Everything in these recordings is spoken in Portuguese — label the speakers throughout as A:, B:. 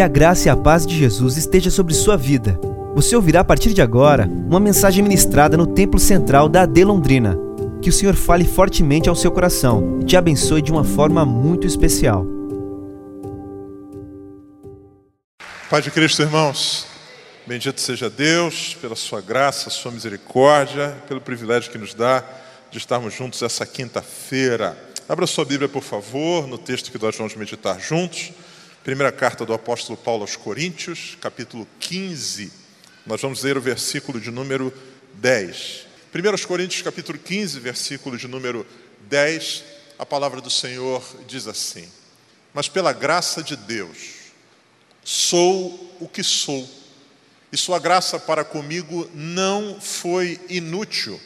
A: Que a graça e a paz de Jesus esteja sobre sua vida. Você ouvirá a partir de agora uma mensagem ministrada no Templo Central da AD Londrina. Que o Senhor fale fortemente ao seu coração e te abençoe de uma forma muito especial.
B: Pai de Cristo, irmãos, bendito seja Deus pela sua graça, sua misericórdia, pelo privilégio que nos dá de estarmos juntos essa quinta-feira. Abra sua Bíblia, por favor, no texto que nós vamos meditar juntos. Primeira carta do apóstolo Paulo aos Coríntios, capítulo 15. Nós vamos ler o versículo de número 10. 1 Coríntios, capítulo 15, versículo de número 10. A palavra do Senhor diz assim: Mas pela graça de Deus, sou o que sou, e Sua graça para comigo não foi inútil.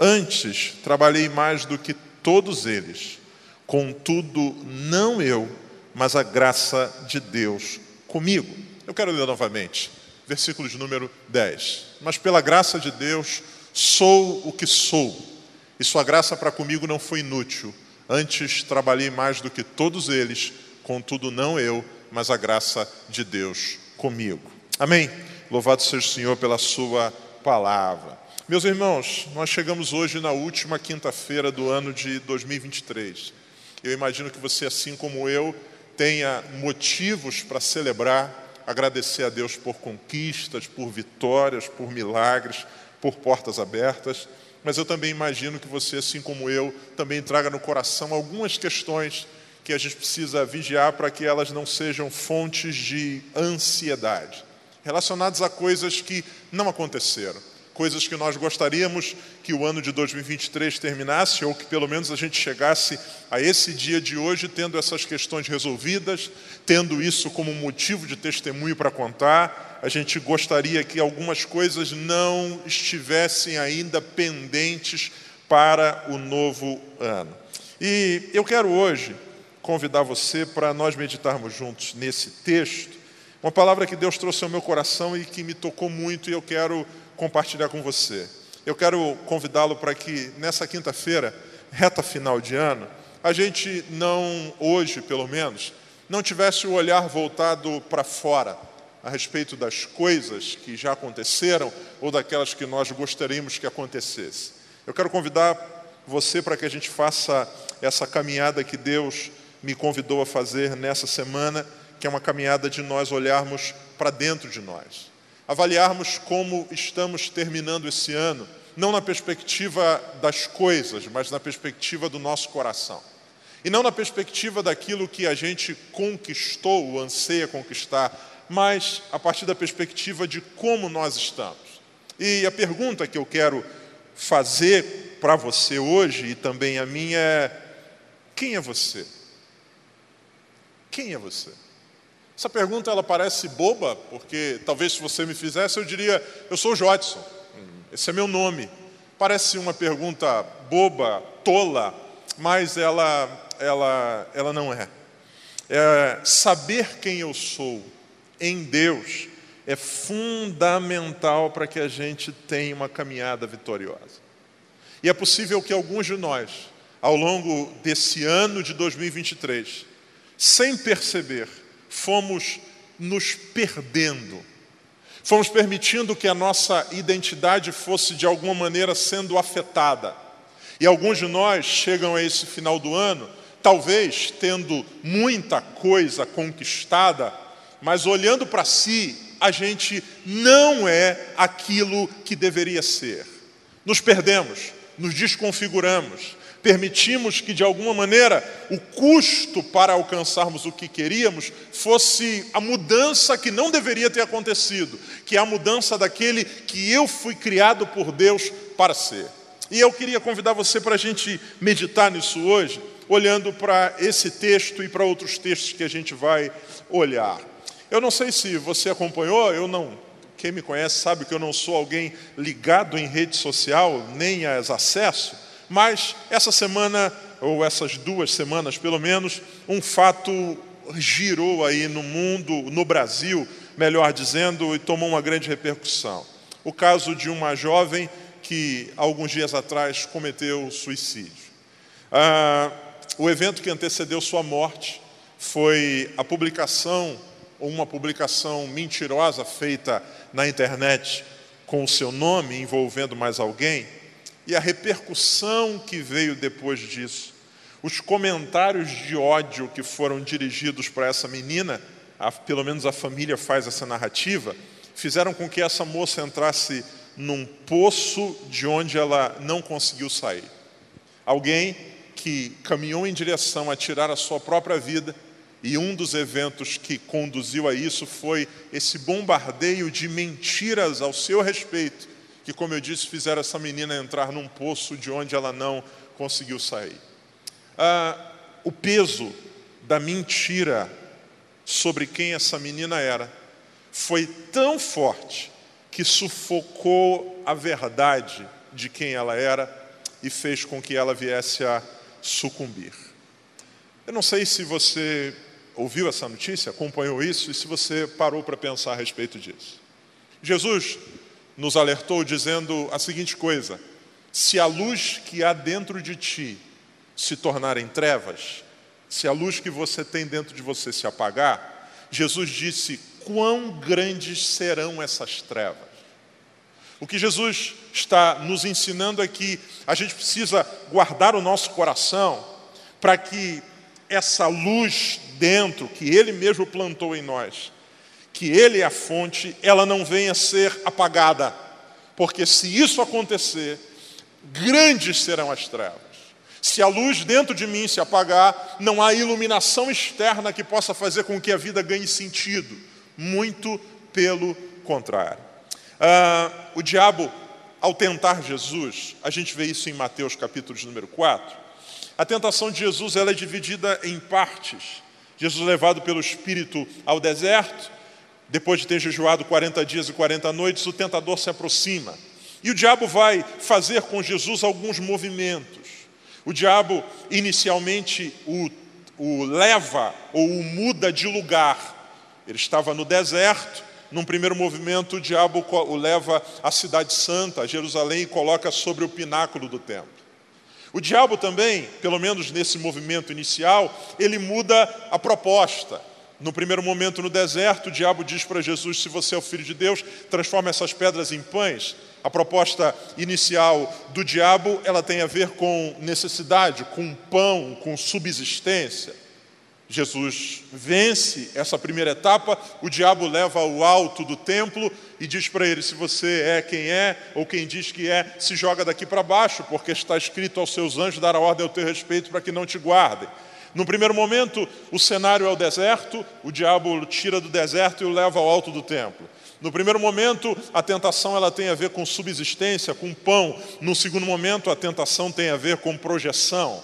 B: Antes, trabalhei mais do que todos eles. Contudo, não eu, mas a graça de Deus comigo. Eu quero ler novamente, versículo de número 10. Mas pela graça de Deus, sou o que sou, e sua graça para comigo não foi inútil. Antes, trabalhei mais do que todos eles, contudo, não eu, mas a graça de Deus comigo. Amém. Louvado seja o Senhor pela sua palavra. Meus irmãos, nós chegamos hoje na última quinta-feira do ano de 2023. Eu imagino que você, assim como eu, tenha motivos para celebrar, agradecer a Deus por conquistas, por vitórias, por milagres, por portas abertas. Mas eu também imagino que você, assim como eu, também traga no coração algumas questões que a gente precisa vigiar para que elas não sejam fontes de ansiedade, relacionadas a coisas que não aconteceram coisas que nós gostaríamos que o ano de 2023 terminasse, ou que pelo menos a gente chegasse a esse dia de hoje tendo essas questões resolvidas, tendo isso como motivo de testemunho para contar. A gente gostaria que algumas coisas não estivessem ainda pendentes para o novo ano. E eu quero hoje convidar você para nós meditarmos juntos nesse texto, uma palavra que Deus trouxe ao meu coração e que me tocou muito, e eu quero compartilhar com você. Eu quero convidá-lo para que nessa quinta-feira, reta final de ano, a gente não, hoje pelo menos, não tivesse o olhar voltado para fora a respeito das coisas que já aconteceram ou daquelas que nós gostaríamos que acontecesse. Eu quero convidar você para que a gente faça essa caminhada que Deus me convidou a fazer nessa semana, que é uma caminhada de nós olharmos para dentro de nós avaliarmos como estamos terminando esse ano, não na perspectiva das coisas, mas na perspectiva do nosso coração. E não na perspectiva daquilo que a gente conquistou, ou anseia conquistar, mas a partir da perspectiva de como nós estamos. E a pergunta que eu quero fazer para você hoje e também a minha é: quem é você? Quem é você? Essa pergunta ela parece boba, porque talvez se você me fizesse eu diria: eu sou Jodson, esse é meu nome. Parece uma pergunta boba, tola, mas ela, ela, ela não é. é. Saber quem eu sou em Deus é fundamental para que a gente tenha uma caminhada vitoriosa. E é possível que alguns de nós, ao longo desse ano de 2023, sem perceber, fomos nos perdendo, fomos permitindo que a nossa identidade fosse de alguma maneira sendo afetada. E alguns de nós chegam a esse final do ano, talvez tendo muita coisa conquistada, mas olhando para si, a gente não é aquilo que deveria ser. Nos perdemos, nos desconfiguramos, permitimos que, de alguma maneira, o custo para alcançarmos o que queríamos fosse a mudança que não deveria ter acontecido, que é a mudança daquele que eu fui criado por Deus para ser. E eu queria convidar você para a gente meditar nisso hoje, olhando para esse texto e para outros textos que a gente vai olhar. Eu não sei se você acompanhou, eu não. Quem me conhece sabe que eu não sou alguém ligado em rede social, nem as acesso. Mas essa semana, ou essas duas semanas pelo menos, um fato girou aí no mundo, no Brasil, melhor dizendo, e tomou uma grande repercussão. O caso de uma jovem que, alguns dias atrás, cometeu suicídio. Ah, o evento que antecedeu sua morte foi a publicação ou uma publicação mentirosa feita na internet com o seu nome envolvendo mais alguém, e a repercussão que veio depois disso, os comentários de ódio que foram dirigidos para essa menina, a, pelo menos a família faz essa narrativa, fizeram com que essa moça entrasse num poço de onde ela não conseguiu sair. Alguém que caminhou em direção a tirar a sua própria vida, e um dos eventos que conduziu a isso foi esse bombardeio de mentiras ao seu respeito, que, como eu disse, fizeram essa menina entrar num poço de onde ela não conseguiu sair. Ah, o peso da mentira sobre quem essa menina era foi tão forte que sufocou a verdade de quem ela era e fez com que ela viesse a sucumbir. Eu não sei se você ouviu essa notícia, acompanhou isso e se você parou para pensar a respeito disso. Jesus nos alertou dizendo a seguinte coisa: se a luz que há dentro de ti se tornar em trevas, se a luz que você tem dentro de você se apagar, Jesus disse: quão grandes serão essas trevas. O que Jesus está nos ensinando é que a gente precisa guardar o nosso coração para que essa luz dentro, que Ele mesmo plantou em nós, que Ele é a fonte, ela não venha a ser apagada. Porque se isso acontecer, grandes serão as trevas. Se a luz dentro de mim se apagar, não há iluminação externa que possa fazer com que a vida ganhe sentido. Muito pelo contrário. Ah, o diabo, ao tentar Jesus, a gente vê isso em Mateus capítulo número 4. A tentação de Jesus ela é dividida em partes. Jesus levado pelo Espírito ao deserto, depois de ter jejuado 40 dias e 40 noites, o tentador se aproxima. E o diabo vai fazer com Jesus alguns movimentos. O diabo inicialmente o, o leva ou o muda de lugar. Ele estava no deserto, num primeiro movimento, o diabo o leva à cidade santa, a Jerusalém, e coloca sobre o pináculo do templo. O diabo também, pelo menos nesse movimento inicial, ele muda a proposta. No primeiro momento no deserto, o diabo diz para Jesus: Se você é o filho de Deus, transforma essas pedras em pães. A proposta inicial do diabo, ela tem a ver com necessidade, com pão, com subsistência. Jesus vence essa primeira etapa, o diabo leva ao alto do templo e diz para ele: se você é quem é, ou quem diz que é, se joga daqui para baixo, porque está escrito aos seus anjos dar a ordem ao teu respeito para que não te guardem. No primeiro momento, o cenário é o deserto, o diabo o tira do deserto e o leva ao alto do templo. No primeiro momento, a tentação ela tem a ver com subsistência, com pão. No segundo momento, a tentação tem a ver com projeção.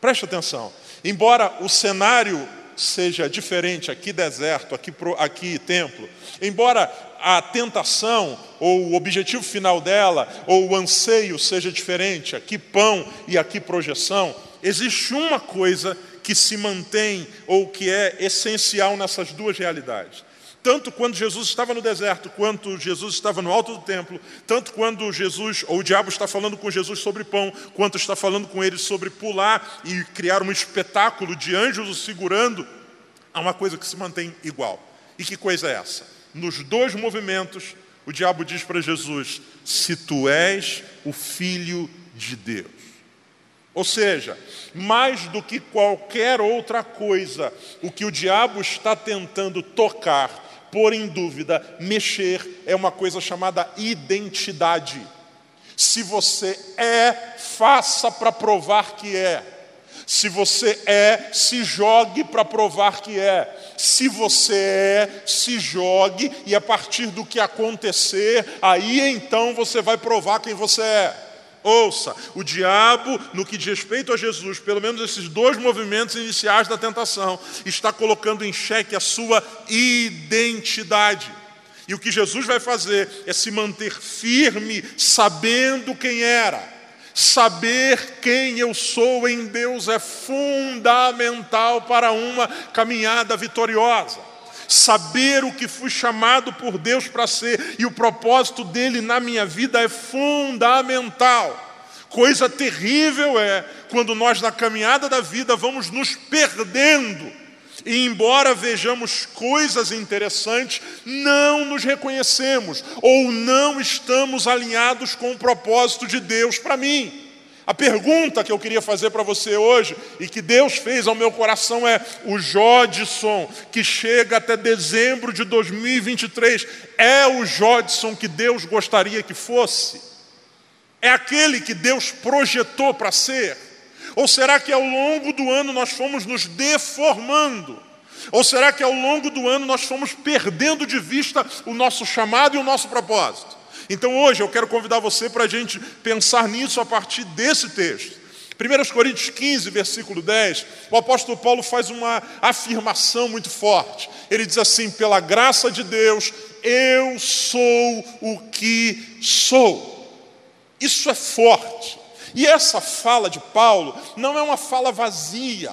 B: Preste atenção. Embora o cenário seja diferente, aqui deserto, aqui, aqui templo, embora a tentação ou o objetivo final dela ou o anseio seja diferente, aqui pão e aqui projeção, existe uma coisa que se mantém ou que é essencial nessas duas realidades. Tanto quando Jesus estava no deserto, quanto Jesus estava no alto do templo, tanto quando Jesus, ou o diabo está falando com Jesus sobre pão, quanto está falando com ele sobre pular e criar um espetáculo de anjos o segurando, há uma coisa que se mantém igual. E que coisa é essa? Nos dois movimentos, o diabo diz para Jesus: Se tu és o filho de Deus. Ou seja, mais do que qualquer outra coisa, o que o diabo está tentando tocar pôr em dúvida, mexer, é uma coisa chamada identidade. Se você é, faça para provar que é. Se você é, se jogue para provar que é. Se você é, se jogue e a partir do que acontecer, aí então você vai provar quem você é. Ouça, o diabo, no que diz respeito a Jesus, pelo menos esses dois movimentos iniciais da tentação, está colocando em xeque a sua identidade. E o que Jesus vai fazer é se manter firme, sabendo quem era. Saber quem eu sou em Deus é fundamental para uma caminhada vitoriosa saber o que fui chamado por Deus para ser e o propósito dele na minha vida é fundamental. Coisa terrível é quando nós, na caminhada da vida, vamos nos perdendo E embora vejamos coisas interessantes, não nos reconhecemos ou não estamos alinhados com o propósito de Deus para mim. A pergunta que eu queria fazer para você hoje e que Deus fez ao meu coração é: o Jodson que chega até dezembro de 2023 é o Jodson que Deus gostaria que fosse? É aquele que Deus projetou para ser? Ou será que ao longo do ano nós fomos nos deformando? Ou será que ao longo do ano nós fomos perdendo de vista o nosso chamado e o nosso propósito? Então hoje eu quero convidar você para a gente pensar nisso a partir desse texto. 1 Coríntios 15, versículo 10, o apóstolo Paulo faz uma afirmação muito forte. Ele diz assim: pela graça de Deus, eu sou o que sou. Isso é forte. E essa fala de Paulo não é uma fala vazia,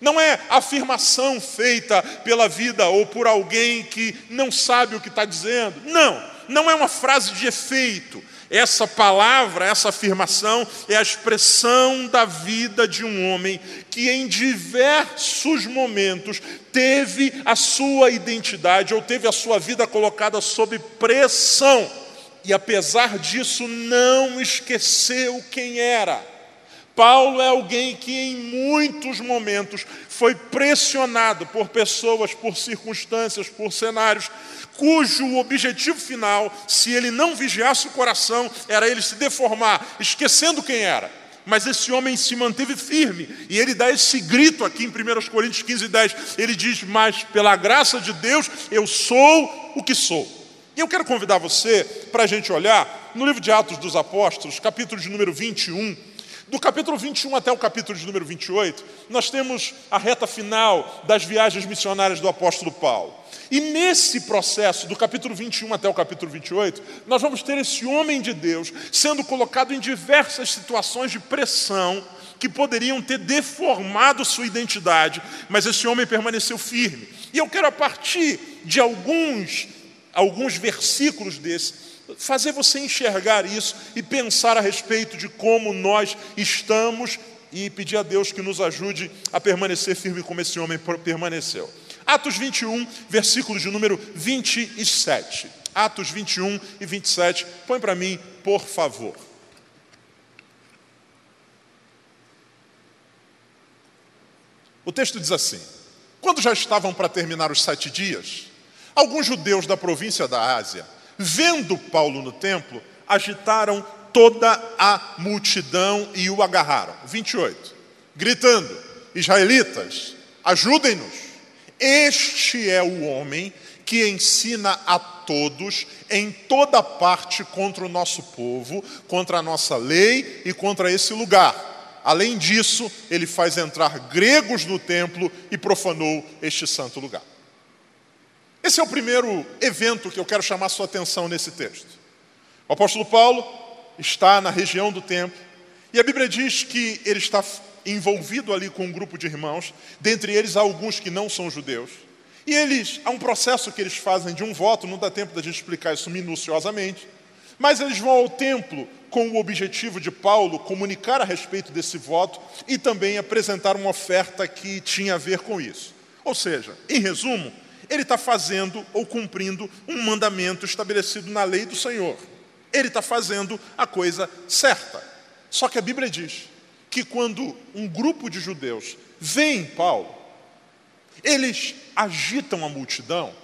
B: não é afirmação feita pela vida ou por alguém que não sabe o que está dizendo. Não, não é uma frase de efeito. Essa palavra, essa afirmação é a expressão da vida de um homem que em diversos momentos teve a sua identidade ou teve a sua vida colocada sob pressão e apesar disso não esqueceu quem era. Paulo é alguém que em muitos momentos foi pressionado por pessoas, por circunstâncias, por cenários, cujo objetivo final, se ele não vigiasse o coração, era ele se deformar, esquecendo quem era. Mas esse homem se manteve firme, e ele dá esse grito aqui em 1 Coríntios 15, 10. Ele diz: Mas pela graça de Deus eu sou o que sou. E eu quero convidar você para a gente olhar no livro de Atos dos Apóstolos, capítulo de número 21. Do capítulo 21 até o capítulo de número 28, nós temos a reta final das viagens missionárias do apóstolo Paulo. E nesse processo, do capítulo 21 até o capítulo 28, nós vamos ter esse homem de Deus sendo colocado em diversas situações de pressão que poderiam ter deformado sua identidade, mas esse homem permaneceu firme. E eu quero, a partir de alguns alguns versículos desses, fazer você enxergar isso e pensar a respeito de como nós estamos e pedir a Deus que nos ajude a permanecer firme como esse homem permaneceu. Atos 21, versículo de número 27. Atos 21 e 27. Põe para mim, por favor. O texto diz assim: Quando já estavam para terminar os sete dias, Alguns judeus da província da Ásia, vendo Paulo no templo, agitaram toda a multidão e o agarraram. 28. Gritando: Israelitas, ajudem-nos. Este é o homem que ensina a todos em toda parte contra o nosso povo, contra a nossa lei e contra esse lugar. Além disso, ele faz entrar gregos no templo e profanou este santo lugar. Esse é o primeiro evento que eu quero chamar sua atenção nesse texto. O apóstolo Paulo está na região do templo e a Bíblia diz que ele está envolvido ali com um grupo de irmãos, dentre eles alguns que não são judeus. E eles, há um processo que eles fazem de um voto, não dá tempo da gente explicar isso minuciosamente, mas eles vão ao templo com o objetivo de Paulo comunicar a respeito desse voto e também apresentar uma oferta que tinha a ver com isso. Ou seja, em resumo, ele está fazendo ou cumprindo um mandamento estabelecido na lei do Senhor. Ele está fazendo a coisa certa. Só que a Bíblia diz que quando um grupo de judeus vê em Paulo, eles agitam a multidão,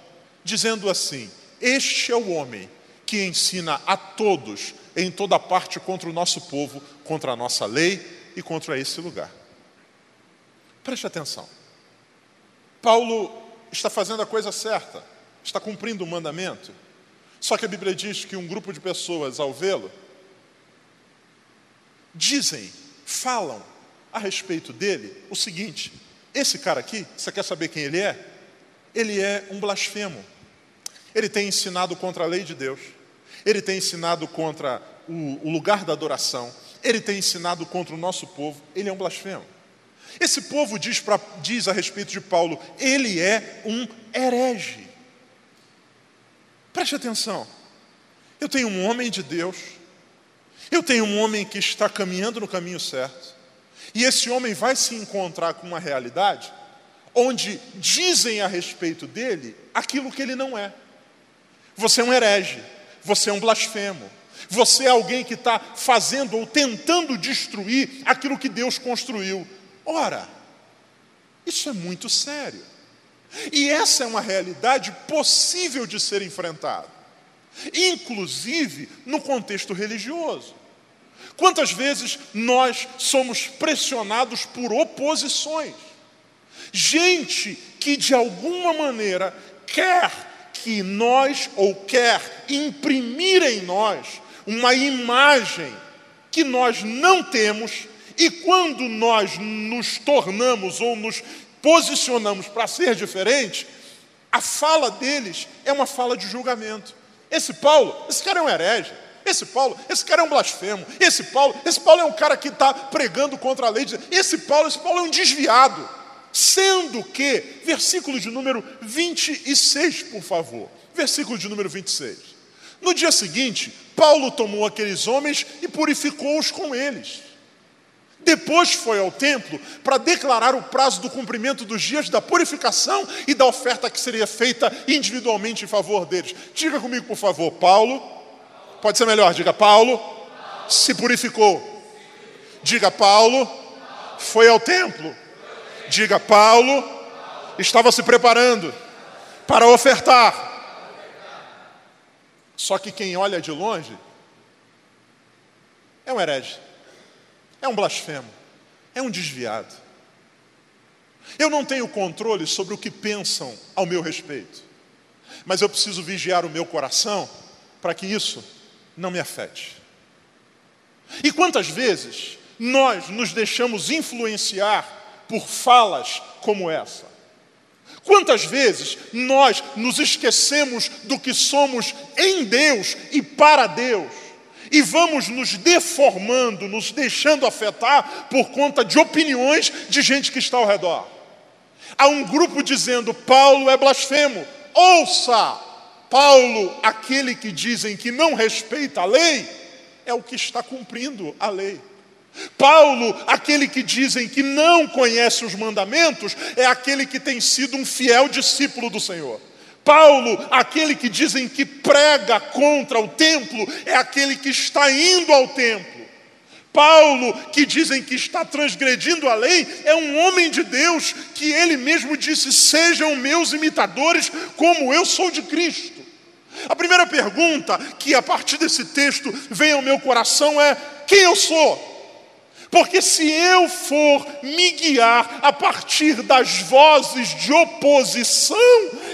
B: dizendo assim: Este é o homem que ensina a todos em toda parte contra o nosso povo, contra a nossa lei e contra esse lugar. Preste atenção. Paulo está fazendo a coisa certa, está cumprindo o mandamento. Só que a Bíblia diz que um grupo de pessoas, ao vê-lo, dizem, falam a respeito dele o seguinte: esse cara aqui, você quer saber quem ele é? Ele é um blasfemo. Ele tem ensinado contra a lei de Deus, ele tem ensinado contra o, o lugar da adoração, ele tem ensinado contra o nosso povo, ele é um blasfemo. Esse povo diz, pra, diz a respeito de Paulo, ele é um herege. Preste atenção. Eu tenho um homem de Deus, eu tenho um homem que está caminhando no caminho certo, e esse homem vai se encontrar com uma realidade onde dizem a respeito dele aquilo que ele não é. Você é um herege, você é um blasfemo, você é alguém que está fazendo ou tentando destruir aquilo que Deus construiu. Ora, isso é muito sério. E essa é uma realidade possível de ser enfrentada, inclusive no contexto religioso. Quantas vezes nós somos pressionados por oposições? Gente que de alguma maneira quer que nós, ou quer imprimir em nós, uma imagem que nós não temos, e quando nós nos tornamos ou nos posicionamos para ser diferente, a fala deles é uma fala de julgamento. Esse Paulo, esse cara é um herege. Esse Paulo, esse cara é um blasfemo. Esse Paulo, esse Paulo é um cara que está pregando contra a lei. Esse Paulo, esse Paulo é um desviado. Sendo que, versículo de número 26, por favor. Versículo de número 26. No dia seguinte, Paulo tomou aqueles homens e purificou-os com eles. Depois foi ao templo para declarar o prazo do cumprimento dos dias da purificação e da oferta que seria feita individualmente em favor deles. Diga comigo, por favor, Paulo. Pode ser melhor, diga Paulo se purificou. Diga Paulo foi ao templo. Diga Paulo estava se preparando para ofertar. Só que quem olha de longe é um herege. É um blasfemo, é um desviado. Eu não tenho controle sobre o que pensam ao meu respeito, mas eu preciso vigiar o meu coração para que isso não me afete. E quantas vezes nós nos deixamos influenciar por falas como essa? Quantas vezes nós nos esquecemos do que somos em Deus e para Deus? E vamos nos deformando, nos deixando afetar por conta de opiniões de gente que está ao redor. Há um grupo dizendo: Paulo é blasfemo. Ouça! Paulo, aquele que dizem que não respeita a lei, é o que está cumprindo a lei. Paulo, aquele que dizem que não conhece os mandamentos, é aquele que tem sido um fiel discípulo do Senhor. Paulo, aquele que dizem que prega contra o templo, é aquele que está indo ao templo. Paulo, que dizem que está transgredindo a lei, é um homem de Deus que ele mesmo disse: Sejam meus imitadores, como eu sou de Cristo. A primeira pergunta que a partir desse texto vem ao meu coração é: Quem eu sou? Porque se eu for me guiar a partir das vozes de oposição,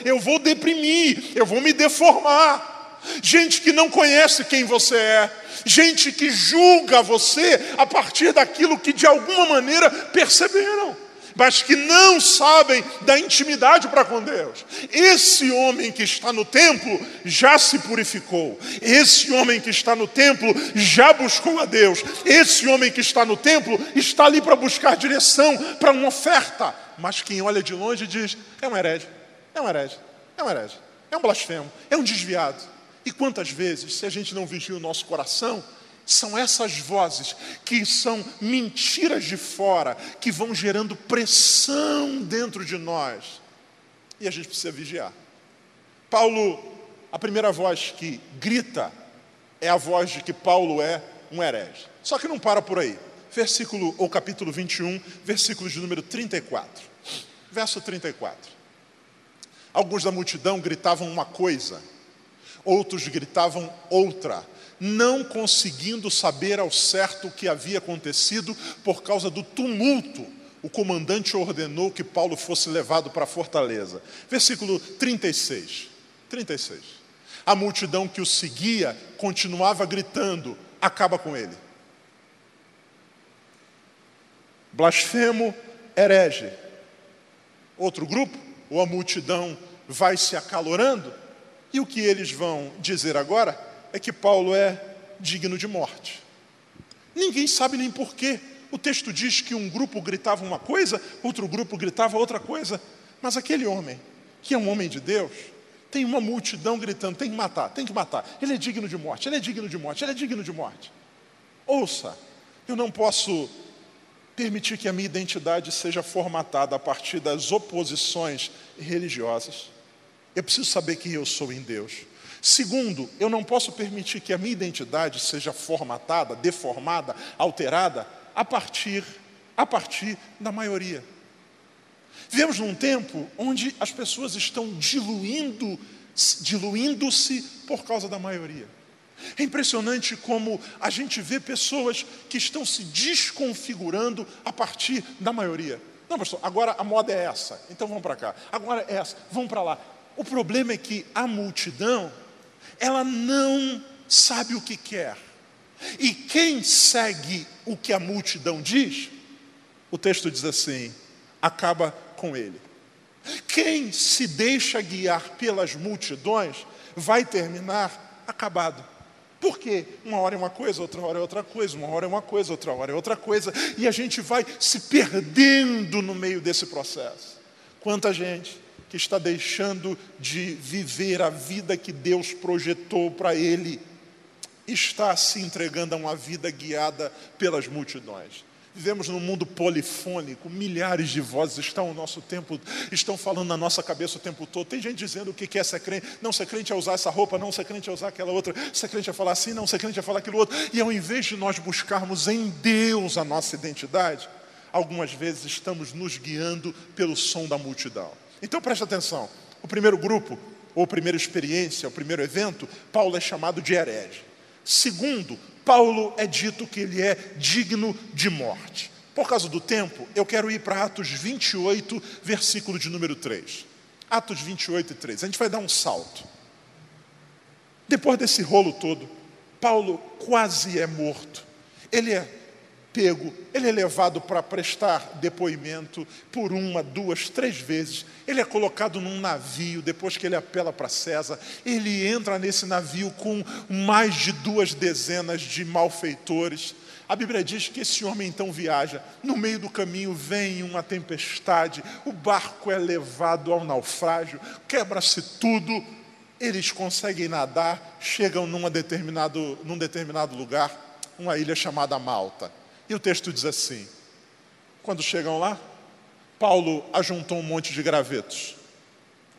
B: eu vou deprimir, eu vou me deformar. Gente que não conhece quem você é, gente que julga você a partir daquilo que de alguma maneira perceberam mas que não sabem da intimidade para com Deus. Esse homem que está no templo já se purificou. Esse homem que está no templo já buscou a Deus. Esse homem que está no templo está ali para buscar direção para uma oferta. Mas quem olha de longe diz: é um herege, é um herege, é um herege, é um blasfemo, é um desviado. E quantas vezes, se a gente não vigia o nosso coração, são essas vozes que são mentiras de fora, que vão gerando pressão dentro de nós. E a gente precisa vigiar. Paulo, a primeira voz que grita é a voz de que Paulo é um herege. Só que não para por aí. Versículo, ou capítulo 21, versículo de número 34. Verso 34. Alguns da multidão gritavam uma coisa, outros gritavam outra não conseguindo saber ao certo o que havia acontecido por causa do tumulto. O comandante ordenou que Paulo fosse levado para a fortaleza. Versículo 36. 36. A multidão que o seguia continuava gritando: acaba com ele. Blasfemo, herege. Outro grupo, ou a multidão vai se acalorando, e o que eles vão dizer agora? É que Paulo é digno de morte. Ninguém sabe nem porquê. O texto diz que um grupo gritava uma coisa, outro grupo gritava outra coisa. Mas aquele homem, que é um homem de Deus, tem uma multidão gritando: tem que matar, tem que matar. Ele é digno de morte, ele é digno de morte, ele é digno de morte. Ouça, eu não posso permitir que a minha identidade seja formatada a partir das oposições religiosas. Eu preciso saber quem eu sou em Deus. Segundo, eu não posso permitir que a minha identidade seja formatada, deformada, alterada a partir a partir da maioria. Vivemos num tempo onde as pessoas estão diluindo, diluindo-se por causa da maioria. É impressionante como a gente vê pessoas que estão se desconfigurando a partir da maioria. Não, pastor, agora a moda é essa, então vamos para cá. Agora é essa, vamos para lá. O problema é que a multidão, ela não sabe o que quer. E quem segue o que a multidão diz, o texto diz assim: acaba com ele. Quem se deixa guiar pelas multidões vai terminar acabado. Por quê? Uma hora é uma coisa, outra hora é outra coisa, uma hora é uma coisa, outra hora é outra coisa, e a gente vai se perdendo no meio desse processo. Quanta gente que está deixando de viver a vida que Deus projetou para ele, está se entregando a uma vida guiada pelas multidões. Vivemos num mundo polifônico, milhares de vozes estão, nosso tempo, estão falando na nossa cabeça o tempo todo. Tem gente dizendo o que é ser crente. Não, ser crente é usar essa roupa, não, ser crente é usar aquela outra. Ser crente é falar assim, não, ser crente é falar aquilo outro. E ao invés de nós buscarmos em Deus a nossa identidade, algumas vezes estamos nos guiando pelo som da multidão. Então preste atenção. O primeiro grupo, ou primeira experiência, o primeiro evento, Paulo é chamado de herege. Segundo, Paulo é dito que ele é digno de morte. Por causa do tempo, eu quero ir para Atos 28, versículo de número 3. Atos 28 e 3. A gente vai dar um salto. Depois desse rolo todo, Paulo quase é morto. Ele é pego, ele é levado para prestar depoimento por uma, duas, três vezes. Ele é colocado num navio, depois que ele apela para César. Ele entra nesse navio com mais de duas dezenas de malfeitores. A Bíblia diz que esse homem então viaja. No meio do caminho vem uma tempestade, o barco é levado ao naufrágio, quebra-se tudo. Eles conseguem nadar, chegam numa determinado, num determinado lugar, uma ilha chamada Malta. E o texto diz assim: quando chegam lá, Paulo ajuntou um monte de gravetos,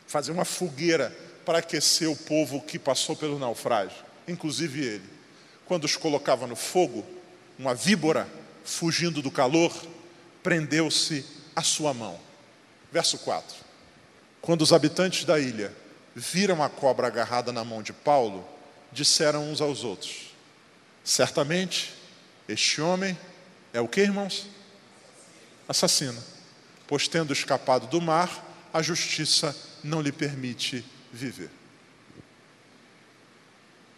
B: fazia uma fogueira para aquecer o povo que passou pelo naufrágio, inclusive ele. Quando os colocava no fogo, uma víbora, fugindo do calor, prendeu-se à sua mão. Verso 4. Quando os habitantes da ilha viram a cobra agarrada na mão de Paulo, disseram uns aos outros: Certamente este homem é o que, irmãos? Assassino. Pois tendo escapado do mar, a justiça não lhe permite viver.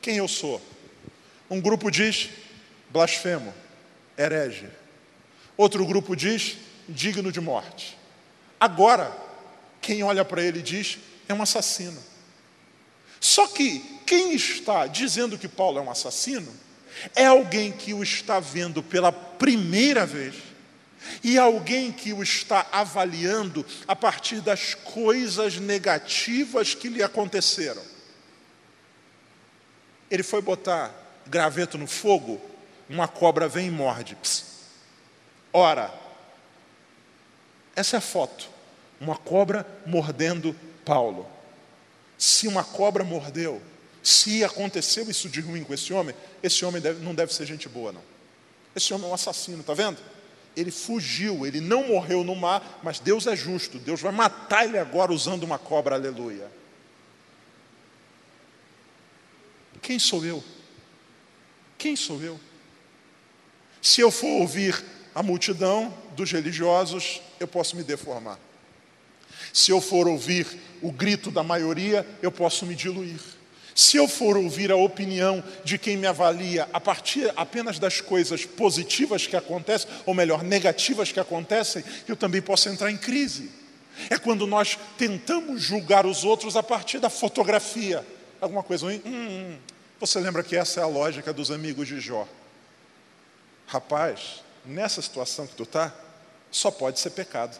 B: Quem eu sou? Um grupo diz blasfemo, herege. Outro grupo diz digno de morte. Agora, quem olha para ele diz é um assassino. Só que quem está dizendo que Paulo é um assassino é alguém que o está vendo pela primeira vez e alguém que o está avaliando a partir das coisas negativas que lhe aconteceram. Ele foi botar graveto no fogo, uma cobra vem e morde. Pss. Ora, essa é a foto. Uma cobra mordendo Paulo. Se uma cobra mordeu, se aconteceu isso de ruim com esse homem, esse homem deve, não deve ser gente boa, não. Esse homem é um assassino, está vendo? Ele fugiu, ele não morreu no mar, mas Deus é justo, Deus vai matar ele agora usando uma cobra, aleluia. Quem sou eu? Quem sou eu? Se eu for ouvir a multidão dos religiosos, eu posso me deformar. Se eu for ouvir o grito da maioria, eu posso me diluir. Se eu for ouvir a opinião de quem me avalia a partir apenas das coisas positivas que acontecem, ou melhor, negativas que acontecem, eu também posso entrar em crise. É quando nós tentamos julgar os outros a partir da fotografia. Alguma coisa ruim? Hum, hum. Você lembra que essa é a lógica dos amigos de Jó? Rapaz, nessa situação que tu está, só pode ser pecado.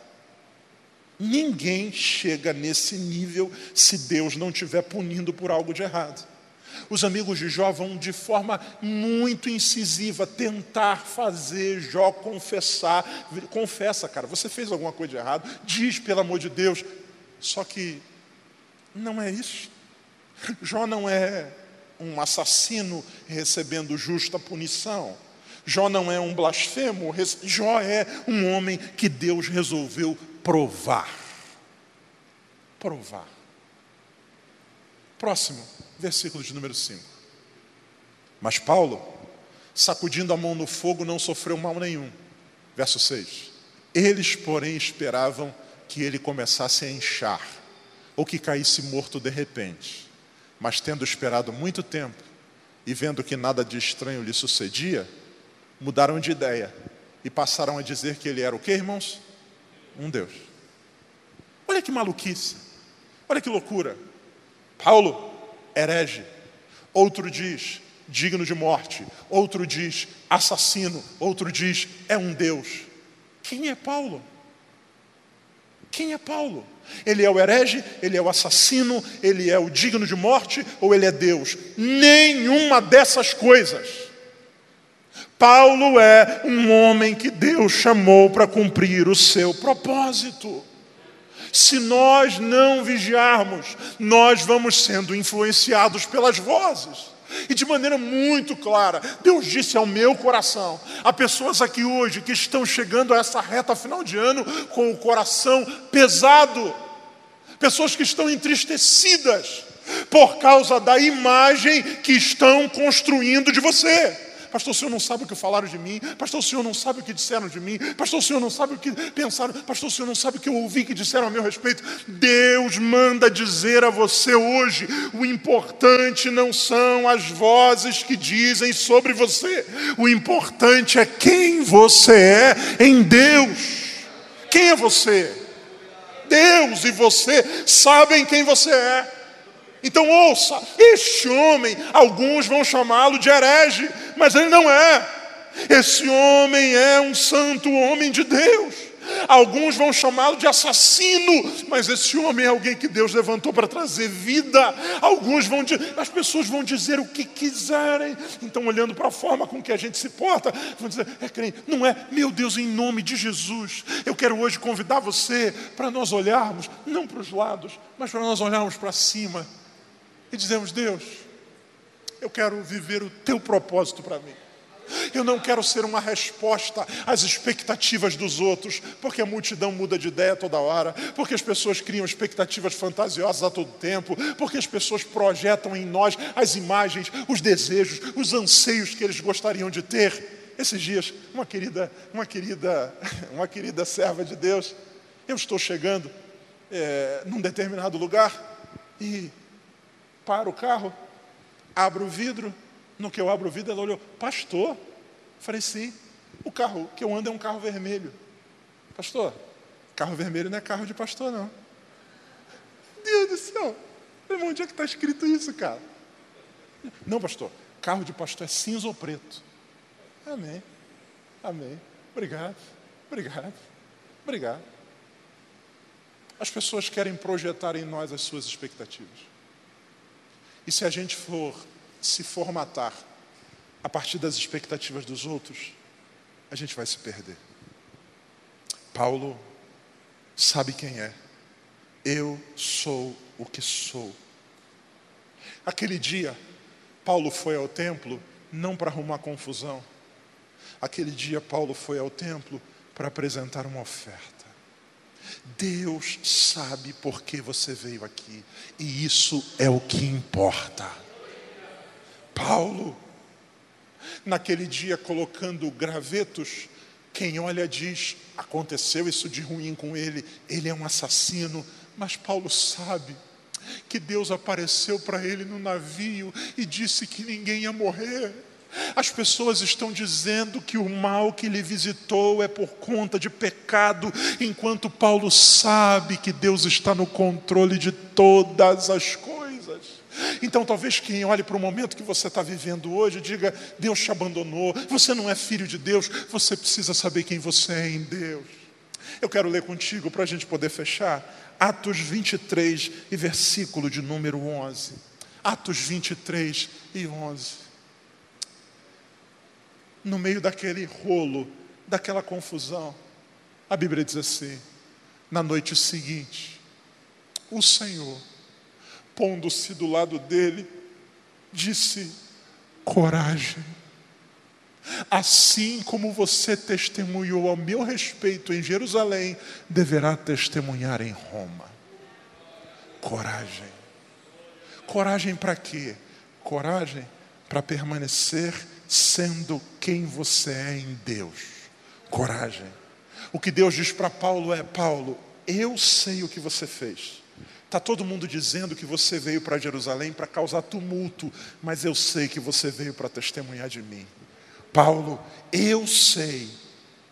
B: Ninguém chega nesse nível se Deus não estiver punindo por algo de errado. Os amigos de Jó vão de forma muito incisiva tentar fazer Jó confessar. Confessa, cara, você fez alguma coisa de errado, diz pelo amor de Deus. Só que não é isso. Jó não é um assassino recebendo justa punição. Jó não é um blasfemo, Jó é um homem que Deus resolveu provar. Provar. Próximo, versículo de número 5. Mas Paulo, sacudindo a mão no fogo, não sofreu mal nenhum. Verso 6. Eles, porém, esperavam que ele começasse a inchar, ou que caísse morto de repente. Mas tendo esperado muito tempo, e vendo que nada de estranho lhe sucedia, mudaram de ideia e passaram a dizer que ele era o que, irmãos? Um Deus. Olha que maluquice, olha que loucura. Paulo, herege. Outro diz, digno de morte. Outro diz, assassino. Outro diz, é um Deus. Quem é Paulo? Quem é Paulo? Ele é o herege, ele é o assassino, ele é o digno de morte ou ele é Deus? Nenhuma dessas coisas. Paulo é um homem que Deus chamou para cumprir o seu propósito. Se nós não vigiarmos, nós vamos sendo influenciados pelas vozes. E de maneira muito clara, Deus disse ao meu coração: há pessoas aqui hoje que estão chegando a essa reta final de ano com o coração pesado, pessoas que estão entristecidas por causa da imagem que estão construindo de você. Pastor, o senhor não sabe o que falaram de mim. Pastor, o senhor não sabe o que disseram de mim. Pastor, o senhor não sabe o que pensaram. Pastor, o senhor não sabe o que eu ouvi que disseram a meu respeito. Deus manda dizer a você hoje: o importante não são as vozes que dizem sobre você. O importante é quem você é em Deus. Quem é você? Deus e você sabem quem você é. Então ouça, este homem, alguns vão chamá-lo de herege, mas ele não é. Esse homem é um santo homem de Deus. Alguns vão chamá-lo de assassino, mas esse homem é alguém que Deus levantou para trazer vida. Alguns vão as pessoas vão dizer o que quiserem. Então, olhando para a forma com que a gente se porta, vão dizer: é crente, não é? Meu Deus, em nome de Jesus, eu quero hoje convidar você para nós olharmos não para os lados, mas para nós olharmos para cima e dizemos: Deus, eu quero viver o teu propósito para mim. Eu não quero ser uma resposta às expectativas dos outros, porque a multidão muda de ideia toda hora, porque as pessoas criam expectativas fantasiosas a todo tempo, porque as pessoas projetam em nós as imagens, os desejos, os anseios que eles gostariam de ter. Esses dias, uma querida, uma querida, uma querida serva de Deus, eu estou chegando é, num determinado lugar e para o carro, abro o vidro. No que eu abro o vidro, ela olhou, pastor. Falei, sim, o carro que eu ando é um carro vermelho. Pastor, carro vermelho não é carro de pastor, não. Deus do céu. Falei, onde é que está escrito isso, cara? Não, pastor, carro de pastor é cinza ou preto. Amém. Amém. Obrigado. Obrigado. Obrigado. As pessoas querem projetar em nós as suas expectativas. E se a gente for se formatar a partir das expectativas dos outros, a gente vai se perder. Paulo sabe quem é. Eu sou o que sou. Aquele dia, Paulo foi ao templo não para arrumar confusão. Aquele dia, Paulo foi ao templo para apresentar uma oferta. Deus sabe por que você veio aqui, e isso é o que importa. Paulo, naquele dia colocando gravetos, quem olha diz: aconteceu isso de ruim com ele, ele é um assassino, mas Paulo sabe que Deus apareceu para ele no navio e disse que ninguém ia morrer. As pessoas estão dizendo que o mal que lhe visitou é por conta de pecado, enquanto Paulo sabe que Deus está no controle de todas as coisas. Então, talvez quem olhe para o momento que você está vivendo hoje diga: Deus te abandonou, você não é filho de Deus, você precisa saber quem você é em Deus. Eu quero ler contigo para a gente poder fechar Atos 23 e versículo de número 11. Atos 23 e 11. No meio daquele rolo, daquela confusão, a Bíblia diz assim: na noite seguinte, o Senhor, pondo-se do lado dele, disse: coragem. Assim como você testemunhou ao meu respeito em Jerusalém, deverá testemunhar em Roma. Coragem. Coragem para quê? Coragem para permanecer sendo quem você é em Deus. Coragem. O que Deus diz para Paulo é: Paulo, eu sei o que você fez. Está todo mundo dizendo que você veio para Jerusalém para causar tumulto, mas eu sei que você veio para testemunhar de mim. Paulo, eu sei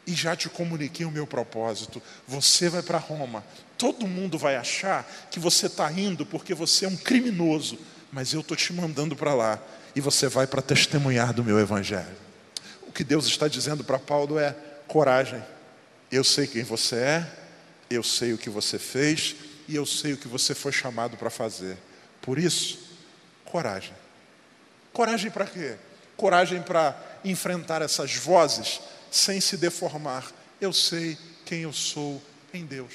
B: e já te comuniquei o meu propósito. Você vai para Roma. Todo mundo vai achar que você está indo porque você é um criminoso, mas eu estou te mandando para lá e você vai para testemunhar do meu evangelho. O que Deus está dizendo para Paulo é: coragem. Eu sei quem você é, eu sei o que você fez e eu sei o que você foi chamado para fazer. Por isso, coragem. Coragem para quê? Coragem para enfrentar essas vozes sem se deformar. Eu sei quem eu sou em Deus.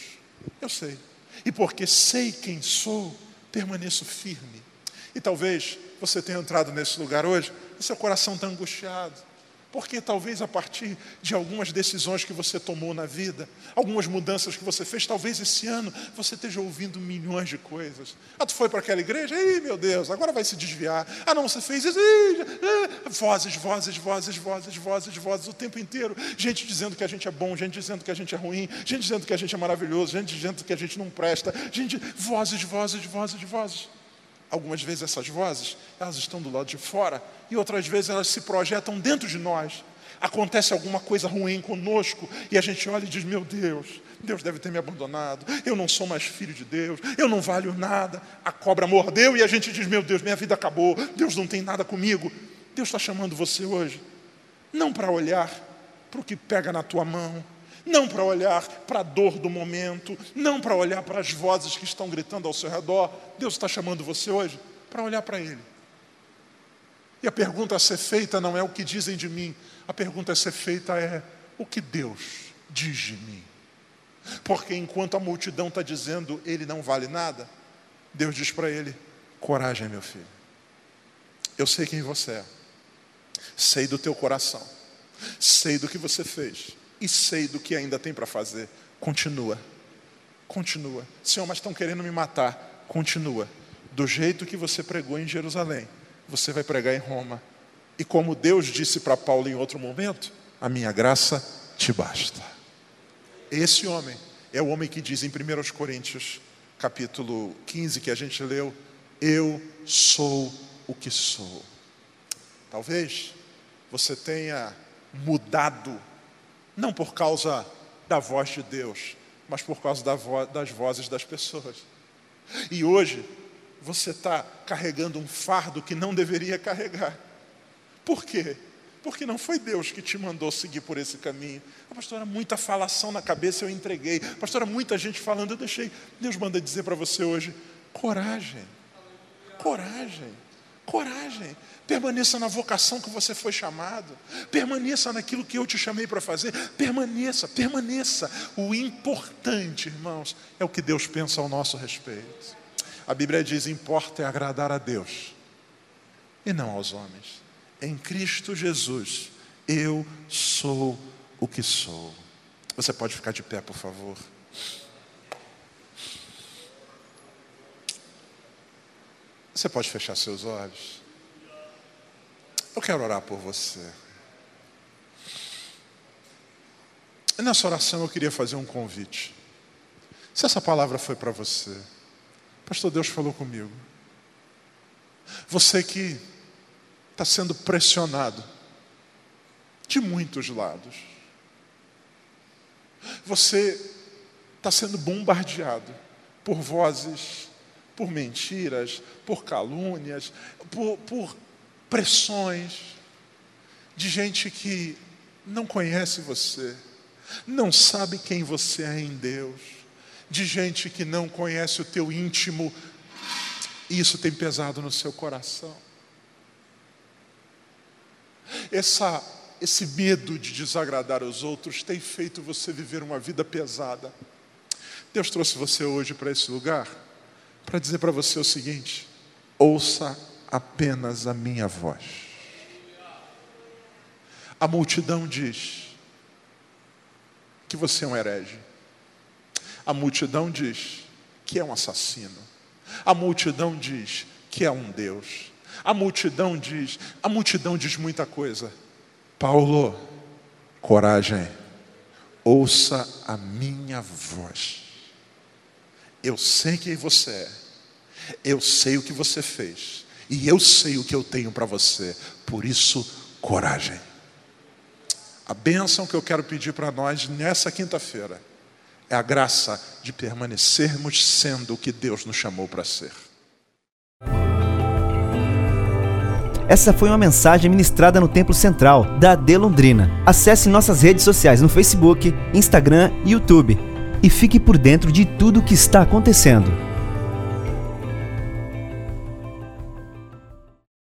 B: Eu sei. E porque sei quem sou, permaneço firme. E talvez você tenha entrado nesse lugar hoje e seu coração está angustiado porque talvez a partir de algumas decisões que você tomou na vida, algumas mudanças que você fez, talvez esse ano você esteja ouvindo milhões de coisas. Ah, tu foi para aquela igreja? Ih, meu Deus, agora vai se desviar. Ah, não, você fez isso. Ih, vozes, vozes, vozes, vozes, vozes, vozes o tempo inteiro. Gente dizendo que a gente é bom, gente dizendo que a gente é ruim, gente dizendo que a gente é maravilhoso, gente dizendo que a gente não presta. Gente, vozes, vozes, vozes, vozes. Algumas vezes essas vozes, elas estão do lado de fora e outras vezes elas se projetam dentro de nós. Acontece alguma coisa ruim conosco e a gente olha e diz: Meu Deus, Deus deve ter me abandonado, eu não sou mais filho de Deus, eu não valho nada. A cobra mordeu e a gente diz: Meu Deus, minha vida acabou, Deus não tem nada comigo. Deus está chamando você hoje, não para olhar para o que pega na tua mão, não para olhar para a dor do momento, não para olhar para as vozes que estão gritando ao seu redor. Deus está chamando você hoje para olhar para Ele. E a pergunta a ser feita não é o que dizem de mim, a pergunta a ser feita é o que Deus diz de mim. Porque enquanto a multidão está dizendo ele não vale nada, Deus diz para ele: coragem, meu filho. Eu sei quem você é, sei do teu coração, sei do que você fez e sei do que ainda tem para fazer. Continua, continua. Senhor, mas estão querendo me matar. Continua. Do jeito que você pregou em Jerusalém, você vai pregar em Roma. E como Deus disse para Paulo em outro momento, a minha graça te basta. Esse homem é o homem que diz em 1 Coríntios, capítulo 15, que a gente leu: Eu sou o que sou. Talvez você tenha mudado não por causa da voz de Deus, mas por causa da vo das vozes das pessoas. E hoje, você está carregando um fardo que não deveria carregar. Por quê? Porque não foi Deus que te mandou seguir por esse caminho. A pastora, muita falação na cabeça eu entreguei. Pastora, muita gente falando, eu deixei. Deus manda dizer para você hoje: coragem, coragem, coragem. Permaneça na vocação que você foi chamado. Permaneça naquilo que eu te chamei para fazer. Permaneça, permaneça. O importante, irmãos, é o que Deus pensa ao nosso respeito. A Bíblia diz: importa é agradar a Deus e não aos homens. Em Cristo Jesus, eu sou o que sou. Você pode ficar de pé, por favor. Você pode fechar seus olhos. Eu quero orar por você. Nessa oração eu queria fazer um convite. Se essa palavra foi para você, Pastor, Deus falou comigo. Você que está sendo pressionado de muitos lados. Você está sendo bombardeado por vozes, por mentiras, por calúnias, por, por pressões de gente que não conhece você, não sabe quem você é em Deus, de gente que não conhece o teu íntimo E isso tem pesado no seu coração. Essa, esse medo de desagradar os outros tem feito você viver uma vida pesada. Deus trouxe você hoje para esse lugar para dizer para você o seguinte: ouça apenas a minha voz. A multidão diz que você é um herege. A multidão diz que é um assassino. A multidão diz que é um Deus. A multidão diz, a multidão diz muita coisa. Paulo, coragem, ouça a minha voz. Eu sei quem você é, eu sei o que você fez, e eu sei o que eu tenho para você, por isso, coragem. A bênção que eu quero pedir para nós nessa quinta-feira é a graça de permanecermos sendo o que Deus nos chamou para ser.
A: Essa foi uma mensagem ministrada no Templo Central da AD Londrina. Acesse nossas redes sociais no Facebook, Instagram e YouTube e fique por dentro de tudo o que está acontecendo.